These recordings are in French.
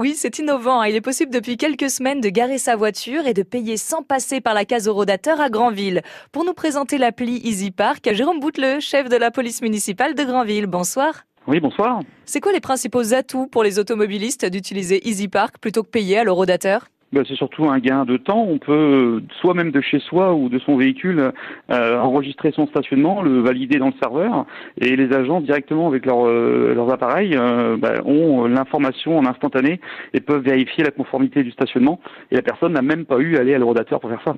Oui, c'est innovant. Il est possible depuis quelques semaines de garer sa voiture et de payer sans passer par la case eurodateur à Granville. Pour nous présenter l'appli Easy Park, Jérôme Bouteleux, chef de la police municipale de Granville. Bonsoir. Oui, bonsoir. C'est quoi les principaux atouts pour les automobilistes d'utiliser Easy Park plutôt que payer à l'eurodateur ben, c'est surtout un gain de temps. On peut, soit même de chez soi ou de son véhicule, euh, enregistrer son stationnement, le valider dans le serveur, et les agents directement avec leur, euh, leurs appareils euh, ben, ont l'information en instantané et peuvent vérifier la conformité du stationnement. Et la personne n'a même pas eu à aller à l'eurodateur pour faire ça.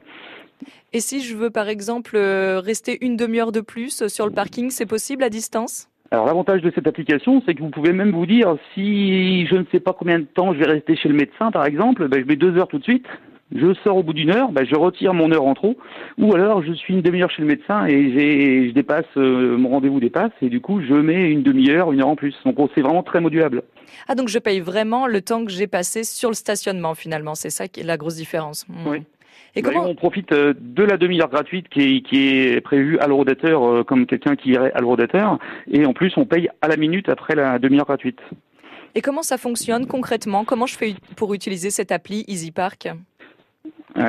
Et si je veux par exemple rester une demi-heure de plus sur le parking, c'est possible à distance? Alors l'avantage de cette application, c'est que vous pouvez même vous dire si je ne sais pas combien de temps je vais rester chez le médecin, par exemple, ben, je mets deux heures tout de suite. Je sors au bout d'une heure, ben, je retire mon heure en trop, ou alors je suis une demi-heure chez le médecin et je dépasse euh, mon rendez-vous dépasse et du coup je mets une demi-heure, une heure en plus. Donc c'est vraiment très modulable. Ah donc je paye vraiment le temps que j'ai passé sur le stationnement finalement, c'est ça qui est la grosse différence. Hmm. Oui. Et bah, comment on profite euh, de la demi-heure gratuite qui est, qui est prévue à l'eurodateur euh, comme quelqu'un qui irait à l'eurodateur et en plus on paye à la minute après la demi-heure gratuite. Et comment ça fonctionne concrètement? Comment je fais pour utiliser cette appli EasyPark?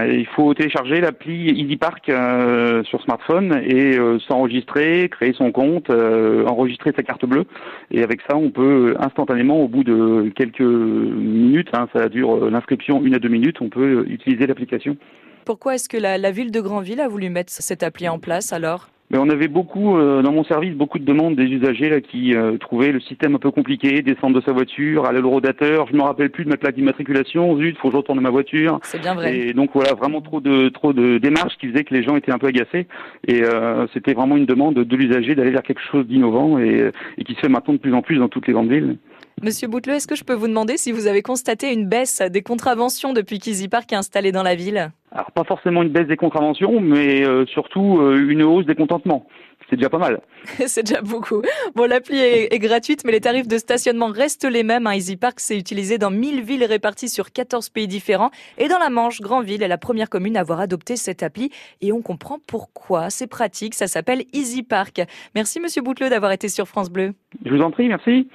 Il faut télécharger l'appli EasyPark euh, sur smartphone et s'enregistrer, créer son compte, enregistrer sa carte bleue. Et avec ça, on peut instantanément, au bout de quelques minutes, hein, ça dure l'inscription une à deux minutes, on peut utiliser l'application. Pourquoi est-ce que la, ville de Granville a voulu mettre cette appli en place alors? Mais on avait beaucoup euh, dans mon service beaucoup de demandes des usagers là, qui euh, trouvaient le système un peu compliqué, descendre de sa voiture, aller à l'eurodateur, je me rappelle plus de ma plaque d'immatriculation, zut, faut que je retourne ma voiture. C'est bien vrai. Et donc voilà, vraiment trop de trop de démarches qui faisaient que les gens étaient un peu agacés. Et euh, c'était vraiment une demande de l'usager d'aller vers quelque chose d'innovant et, et qui se fait maintenant de plus en plus dans toutes les grandes villes. Monsieur Bouteleux, est-ce que je peux vous demander si vous avez constaté une baisse des contraventions depuis qu'Easy Park est installé dans la ville? Alors pas forcément une baisse des contraventions, mais euh, surtout euh, une hausse des contentements. C'est déjà pas mal. c'est déjà beaucoup. Bon, l'appli est, gratuite, mais les tarifs de stationnement restent les mêmes. Hein. Easy Park s'est utilisé dans 1000 villes réparties sur 14 pays différents. Et dans la Manche, Grandville est la première commune à avoir adopté cette appli. Et on comprend pourquoi. C'est pratique. Ça s'appelle Easy Park. Merci, Monsieur Bouteleux, d'avoir été sur France Bleu. Je vous en prie, merci.